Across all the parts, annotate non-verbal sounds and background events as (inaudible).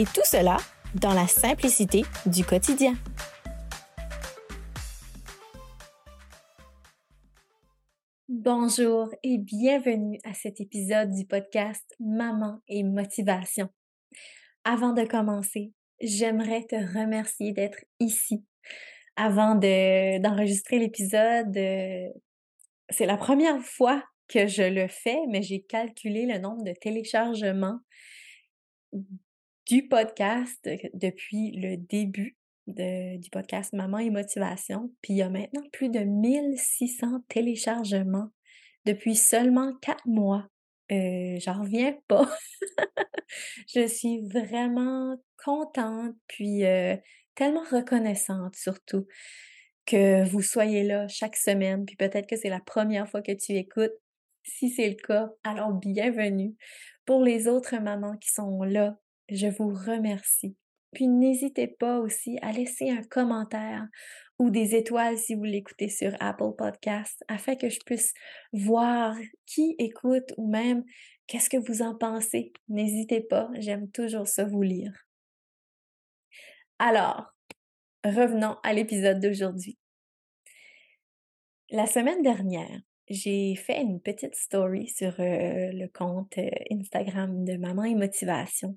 Et tout cela dans la simplicité du quotidien. Bonjour et bienvenue à cet épisode du podcast Maman et Motivation. Avant de commencer, j'aimerais te remercier d'être ici. Avant d'enregistrer l'épisode, euh, c'est la première fois que je le fais, mais j'ai calculé le nombre de téléchargements du podcast depuis le début du podcast Maman et Motivation. Puis il y a maintenant plus de 1600 téléchargements depuis seulement quatre mois. Euh, J'en reviens pas. (laughs) je suis vraiment contente, puis euh, tellement reconnaissante surtout que vous soyez là chaque semaine, puis peut-être que c'est la première fois que tu écoutes. Si c'est le cas, alors bienvenue. Pour les autres mamans qui sont là je vous remercie. Puis n'hésitez pas aussi à laisser un commentaire ou des étoiles si vous l'écoutez sur Apple Podcast afin que je puisse voir qui écoute ou même qu'est-ce que vous en pensez. N'hésitez pas, j'aime toujours ça vous lire. Alors, revenons à l'épisode d'aujourd'hui. La semaine dernière, j'ai fait une petite story sur euh, le compte euh, Instagram de Maman et Motivation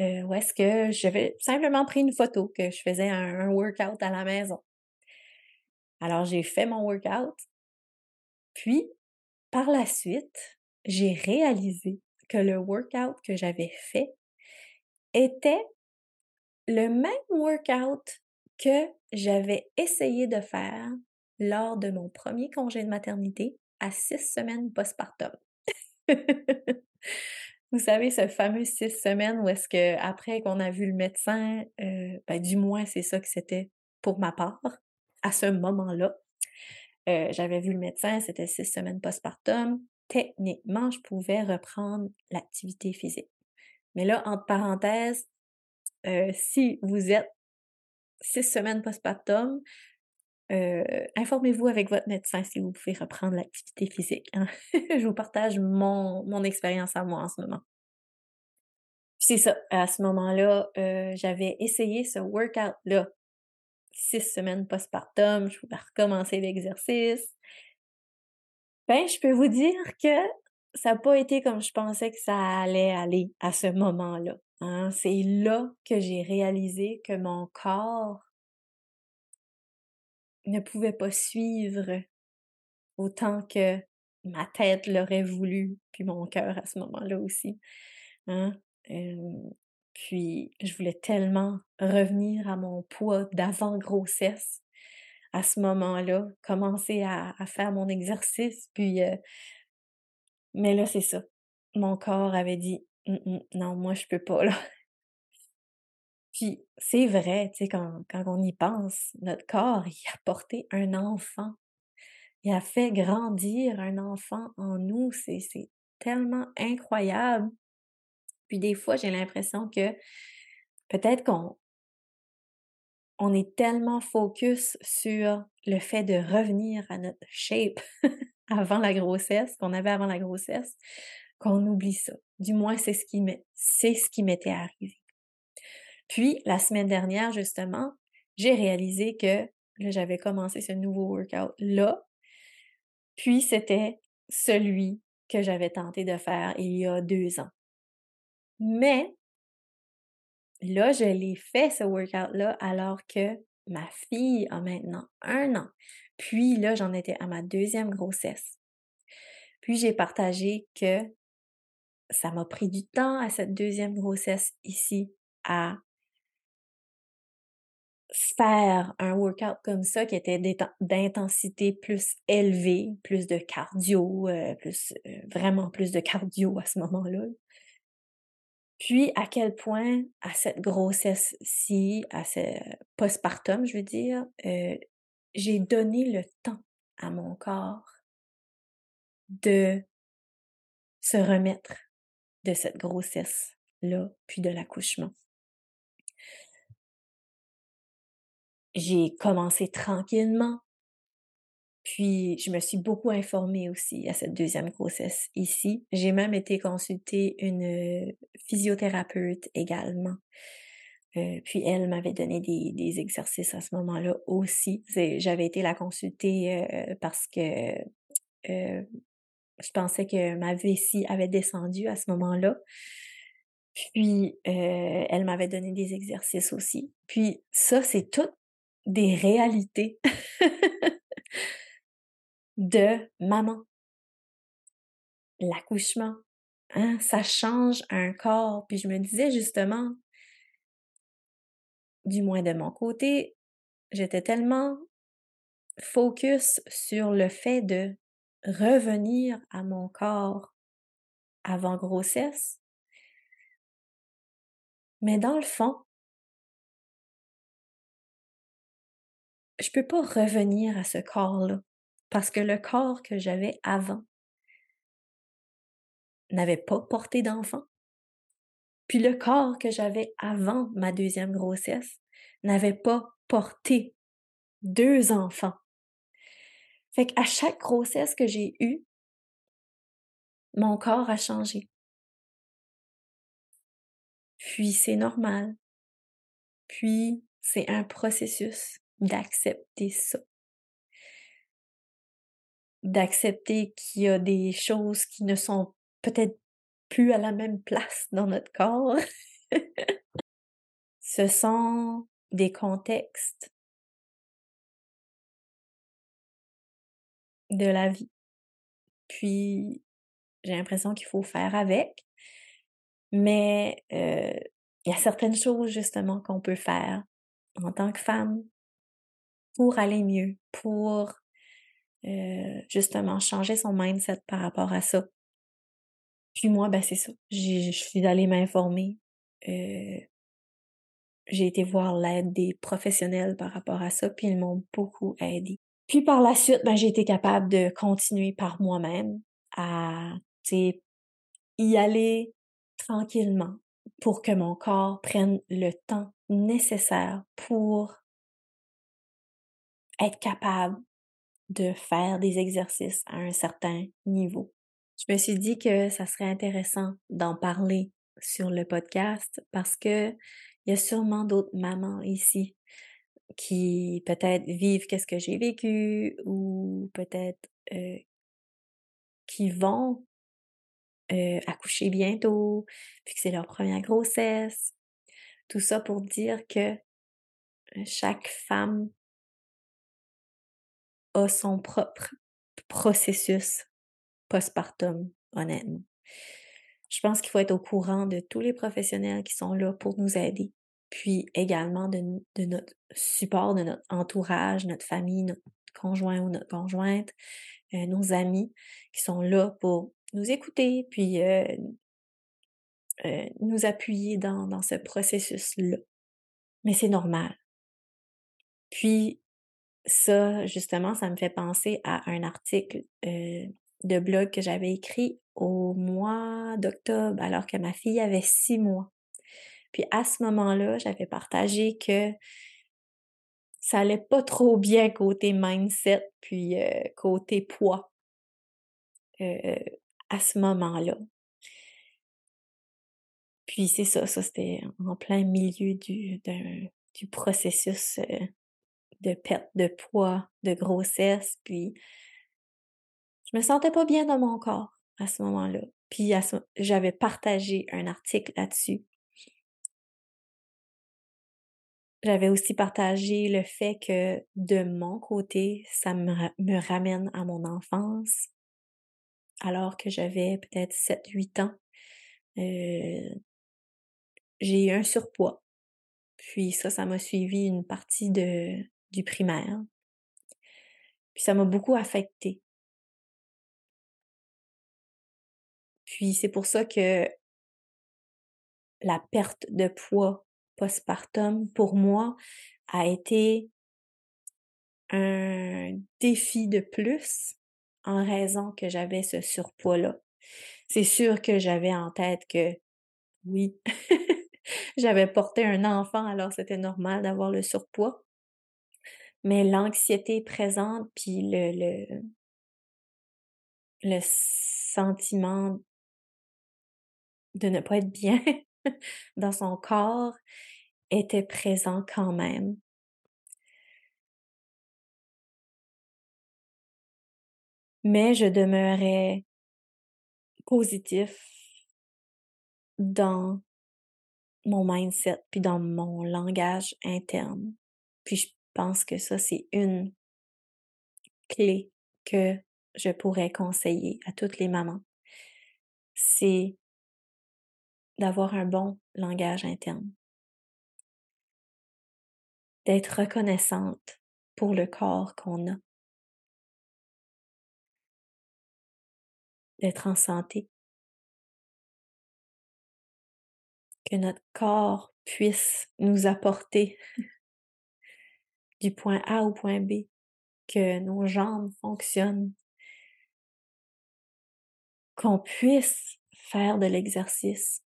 euh, où est-ce que j'avais simplement pris une photo que je faisais un, workout à la maison. Alors, j'ai fait mon workout. Puis, par la suite, j'ai réalisé que le workout que j'avais fait était le même workout que j'avais essayé de faire lors de mon premier congé de maternité à six semaines postpartum. (laughs) Vous savez, ce fameux six semaines où est-ce que après qu'on a vu le médecin, euh, ben, du moins c'est ça que c'était pour ma part, à ce moment-là. Euh, j'avais vu le médecin, c'était six semaines postpartum. Techniquement, je pouvais reprendre l'activité physique. Mais là, entre parenthèses, euh, si vous êtes six semaines postpartum, euh, informez-vous avec votre médecin si vous pouvez reprendre l'activité physique. Hein. (laughs) je vous partage mon, mon expérience à moi en ce moment. C'est ça, à ce moment-là, euh, j'avais essayé ce workout-là. Six semaines postpartum, je pouvais recommencer l'exercice. Ben, je peux vous dire que ça n'a pas été comme je pensais que ça allait aller à ce moment-là. Hein. C'est là que j'ai réalisé que mon corps ne pouvait pas suivre autant que ma tête l'aurait voulu, puis mon cœur à ce moment-là aussi. Hein? puis je voulais tellement revenir à mon poids d'avant-grossesse à ce moment-là, commencer à, faire mon exercice, puis... mais là, c'est ça. Mon corps avait dit «Hum, hum, non, moi, je peux pas, là. Puis c'est vrai, tu sais, quand, on y pense, notre corps, il a porté un enfant. Il a fait grandir un enfant en nous. C'est tellement incroyable. Puis des fois, j'ai l'impression que peut-être qu'on on est tellement focus sur le fait de revenir à notre shape (laughs) avant la grossesse, qu'on avait avant la grossesse, qu'on oublie ça. Du moins, c'est ce qui c'est ce qui m'était arrivé. Puis, la semaine dernière, justement, j'ai réalisé que j'avais commencé ce nouveau workout-là. Puis, c'était celui que j'avais tenté de faire il y a deux ans. Mais, là, je l'ai fait, ce workout-là, alors que ma fille a maintenant un an. Puis là, j'en étais à ma deuxième grossesse. Puis j'ai partagé que ça m'a pris du temps à cette deuxième grossesse ici à faire un workout comme ça qui était d'intensité plus élevée, plus de cardio, euh, plus euh, vraiment plus de cardio à ce moment-là. Puis à quel point, à cette grossesse-ci, à ce postpartum, je veux dire, heu, j'ai donné le temps à mon corps de se remettre de cette grossesse-là, puis de l'accouchement. J'ai commencé tranquillement, puis je me suis beaucoup informée aussi à cette deuxième grossesse ici. J'ai même été consulter une, physiothérapeute également. Euh, puis elle m'avait donné des exercices à ce moment-là aussi. j'avais été la consulter, euh, parce que, euh, je pensais que ma vessie avait descendu à ce moment-là. Puis, elle m'avait donné des exercices aussi. Puis ça, c'est toutes des réalités (laughs) de maman. L'accouchement, hein, ça change un corps. Puis je me disais justement, du moins de mon côté, j'étais tellement focus sur le fait de revenir à mon corps avant grossesse. Mais dans le fond, je peux pas revenir à ce corps-là parce que le corps que j'avais avant n'avait pas porté d'enfant. Puis le corps que j'avais avant ma deuxième grossesse n'avait pas porté deux enfants. Fait qu'à chaque grossesse que j'ai eue, mon corps a changé. Puis c'est normal. Puis c'est un processus d'accepter ça. D'accepter qu'il y a des choses qui ne sont peut-être plus à la même place dans notre corps. (laughs) Ce sont des contextes de la vie. Puis, j'ai l'impression qu'il faut faire avec. Mais euh, il y a certaines choses justement qu'on peut faire en tant que femme pour aller mieux, pour euh, justement changer son mindset par rapport à ça. Puis moi, ben c'est ça. Je suis allée m'informer. Euh, j'ai été voir l'aide des professionnels par rapport à ça, puis ils m'ont beaucoup aidé. Puis par la suite, ben, j'ai été capable de continuer par moi-même à y aller tranquillement pour que mon corps prenne le temps nécessaire pour être capable de faire des exercices à un certain niveau. Je me suis dit que ça serait intéressant d'en parler sur le podcast parce que il y a sûrement d'autres mamans ici qui peut-être vivent qu'est-ce que j'ai vécu ou peut-être euh, qui vont euh, accoucher bientôt, puis que c'est leur première grossesse. Tout ça pour dire que euh, chaque femme a son propre processus postpartum, honnêtement. Je pense qu'il faut être au courant de tous les professionnels qui sont là pour nous aider puis également de, notre support, de notre entourage, notre famille, notre conjoint ou notre conjointe, euh, nos amis qui sont là pour nous écouter, puis euh, euh, nous appuyer dans, dans ce processus-là. Mais c'est normal. Puis ça, justement, ça me fait penser à un article de blog que j'avais écrit au mois d'octobre, alors que ma fille avait six mois. Puis à ce moment-là, j'avais partagé que ça allait pas trop bien côté mindset, puis côté poids à ce moment-là. Puis c'est ça, ça c'était en plein milieu du, du processus de perte de poids, de grossesse, puis je me sentais pas bien dans mon corps à ce moment-là. Puis j'avais partagé un article là-dessus J'avais aussi partagé le fait que de mon côté, ça me, ramène à mon enfance, alors que j'avais peut-être 7-8 ans. Euh, j'ai eu un surpoids. Puis ça, ça m'a suivi une partie de, du primaire. Puis ça m'a beaucoup affecté. Puis c'est pour ça que la perte de poids postpartum, pour moi, a été un défi de plus en raison que j'avais ce surpoids-là. C'est sûr que j'avais en tête que oui, (laughs) j'avais porté un enfant, alors c'était normal d'avoir le surpoids. Mais l'anxiété présente, puis le, le, le sentiment de ne pas être bien (laughs) dans son corps était présent quand même. Mais je demeurais positif dans mon mindset, puis dans mon langage interne. Puis je pense que ça, c'est une clé que je pourrais conseiller à toutes les mamans. C'est d'avoir un bon langage interne. D'être reconnaissante pour le corps qu'on a. D'être en santé. Que notre corps puisse nous apporter du point A au point B, que nos jambes fonctionnent, qu'on puisse faire de l'exercice,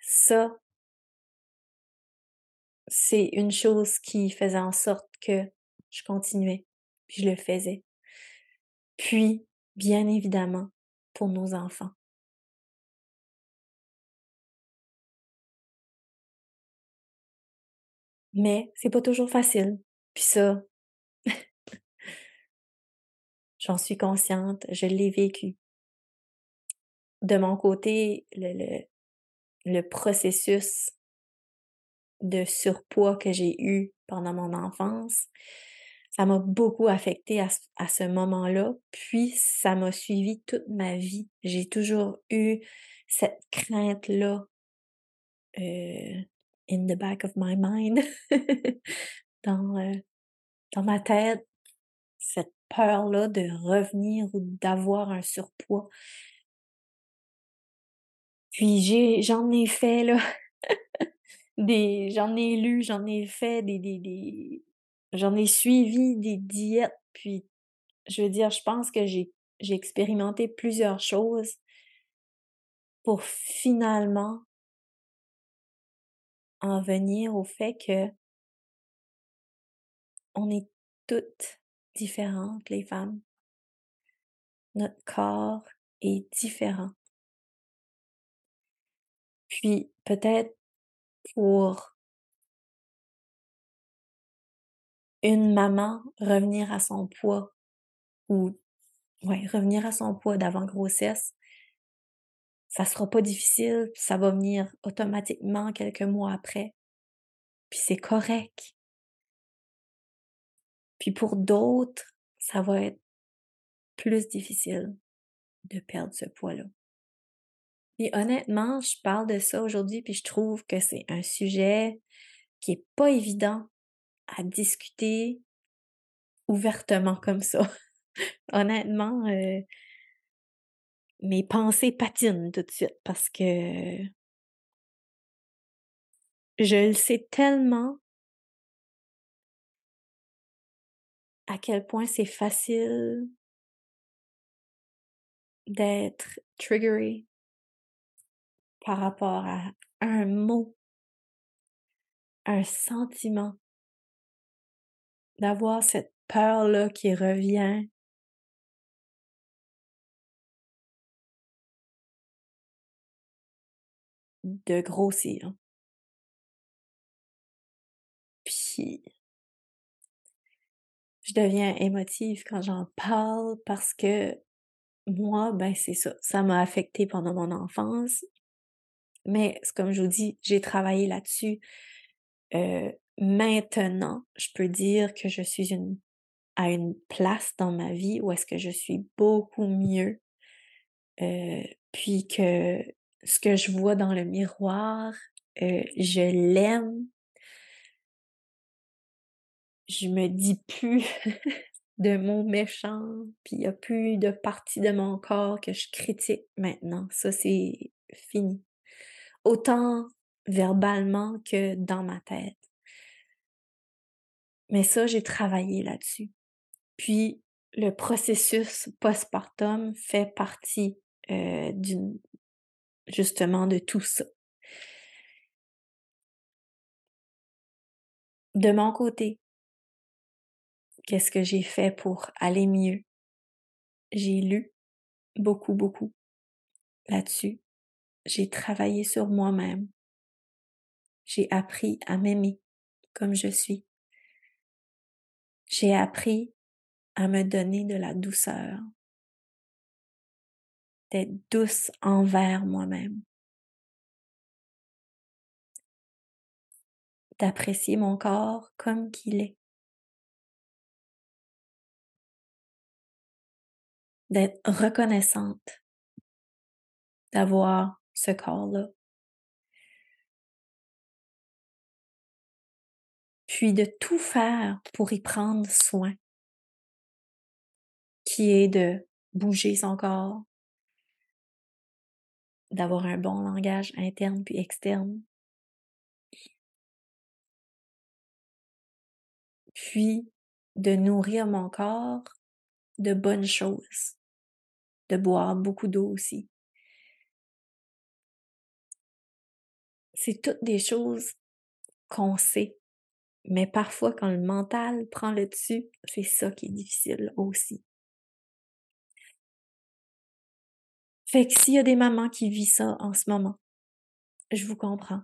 ça, c'est une chose qui faisait en sorte que je continuais, puis je le faisais. Puis, bien évidemment, pour nos enfants. Mais c'est pas toujours facile. Puis ça, (laughs) j'en suis consciente, je l'ai vécu. De mon côté, le, processus de surpoids que j'ai eu pendant mon enfance, ça m'a beaucoup affecté à, ce moment-là, puis ça m'a suivi toute ma vie. J'ai toujours eu cette crainte-là euh, in the back of my mind, (laughs) dans, euh, dans ma tête, cette peur-là de revenir ou d'avoir un surpoids. Puis j'en ai fait là, (laughs) des, j'en ai lu, j'en ai fait des, des, des j'en ai suivi des diètes. Puis je veux dire, je pense que j'ai, j'ai expérimenté plusieurs choses pour finalement en venir au fait que on est toutes différentes, les femmes. Notre corps est différent. Puis peut-être pour une maman revenir à son poids ou ouais, revenir à son poids d'avant grossesse, ça sera pas difficile, ça va venir automatiquement quelques mois après. Puis c'est correct. Puis pour d'autres, ça va être plus difficile de perdre ce poids-là. Et honnêtement, je parle de ça aujourd'hui, puis je trouve que c'est un sujet qui est pas évident à discuter ouvertement comme ça. (laughs) honnêtement, euh, mes pensées patinent tout de suite parce que je le sais tellement à quel point c'est facile d'être triggeré par rapport à un mot, un sentiment, d'avoir cette peur-là qui revient. De grossir. Puis, je deviens émotive quand j'en parle parce que moi, ben c'est ça, ça m'a affecté pendant mon enfance. Mais comme je vous dis, j'ai travaillé là-dessus. Euh, maintenant, je peux dire que je suis une, à une place dans ma vie où est-ce que je suis beaucoup mieux. Euh, puis que ce que je vois dans le miroir, euh, je l'aime. Je me dis plus (laughs) de mots méchants, puis il n'y a plus de partie de mon corps que je critique maintenant. Ça, c'est fini. autant verbalement que dans ma tête. Mais ça, j'ai travaillé là-dessus. Puis, le processus postpartum fait partie euh, d'une justement de tout ça. De mon côté, qu'est-ce que j'ai fait pour aller mieux? J'ai lu beaucoup, beaucoup là-dessus. J'ai travaillé sur moi-même. J'ai appris à m'aimer comme je suis. J'ai appris à me donner de la douceur, d'être douce envers moi-même, d'apprécier mon corps comme qu'il est, d'être reconnaissante d'avoir ce corps-là. Puis de tout faire pour y prendre soin, qui est de bouger son corps, d'avoir un bon langage interne puis externe, puis de nourrir mon corps de bonnes choses, de boire beaucoup d'eau aussi. C'est toutes des choses qu'on sait, mais parfois quand le mental prend le dessus, c'est ça qui est difficile aussi. Fait que s'il y a des mamans qui vivent ça en ce moment, je vous comprends.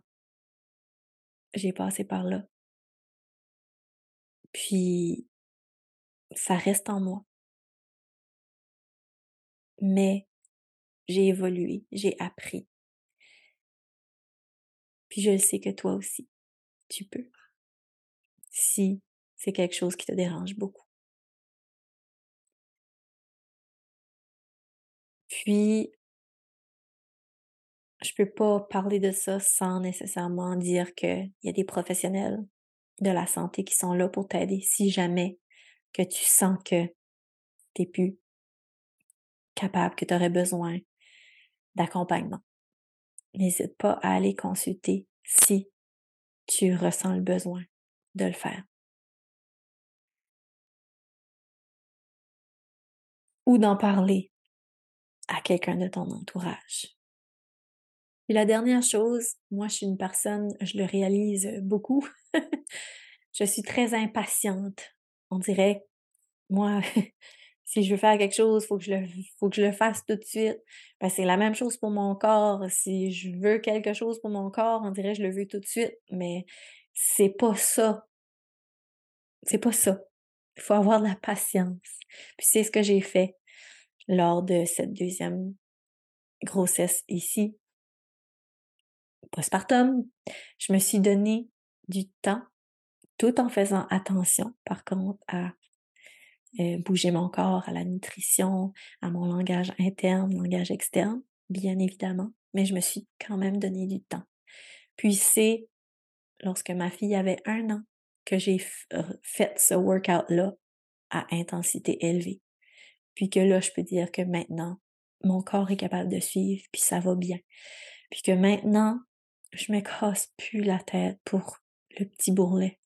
J'ai passé par là. Puis, ça reste en moi. Mais j'ai évolué, j'ai appris. Puis je le sais que toi aussi, tu peux. Si c'est quelque chose qui te dérange beaucoup. Puis, je peux pas parler de ça sans nécessairement dire qu'il y a des professionnels de la santé qui sont là pour t'aider si jamais que tu sens que t'es plus capable, que tu aurais besoin d'accompagnement. N'hésite pas à aller consulter si tu ressens le besoin de le faire. Ou d'en parler à quelqu'un de ton entourage. Et la dernière chose, moi je suis une personne, je le réalise beaucoup, (laughs) je suis très impatiente. On dirait, moi, (laughs) si je veux faire quelque chose, faut que faut que je le fasse tout de suite. Ben, c'est la même chose pour mon corps. Si je veux quelque chose pour mon corps, on dirait je le veux tout de suite, mais c'est pas ça. C'est pas ça. Il faut avoir de la patience. Puis c'est ce que j'ai fait lors de cette deuxième grossesse ici postpartum, je me suis donné du temps tout en faisant attention, par contre, à euh, bouger mon corps, à la nutrition, à mon langage interne, langage externe, bien évidemment, mais je me suis quand même donné du temps. Puis c'est lorsque ma fille avait un an que j'ai fait ce workout-là à intensité élevée. Puis que là, je peux dire que maintenant, mon corps est capable de suivre, puis ça va bien. Puis que maintenant, je me casse plus la tête pour le petit bourrelet.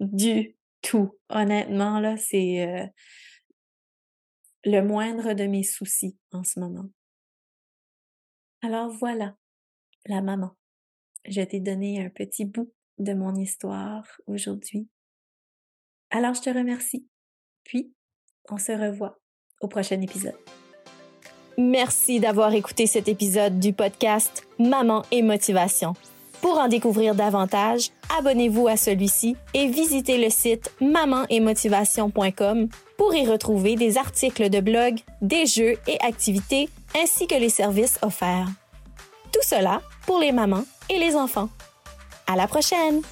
du tout. Honnêtement, là, c'est euh, le moindre de mes soucis en ce moment. Alors voilà, la maman. Je t'ai donné un petit bout de mon histoire aujourd'hui. Alors je te remercie. Puis, on se revoit au prochain épisode. Merci d'avoir écouté cet épisode du podcast Maman et Motivation. Pour en découvrir davantage, abonnez-vous à celui-ci et visitez le site mamanetmotivation.com pour y retrouver des articles de blog, des jeux et activités ainsi que les services offerts. Tout cela pour les mamans et les enfants. À la prochaine!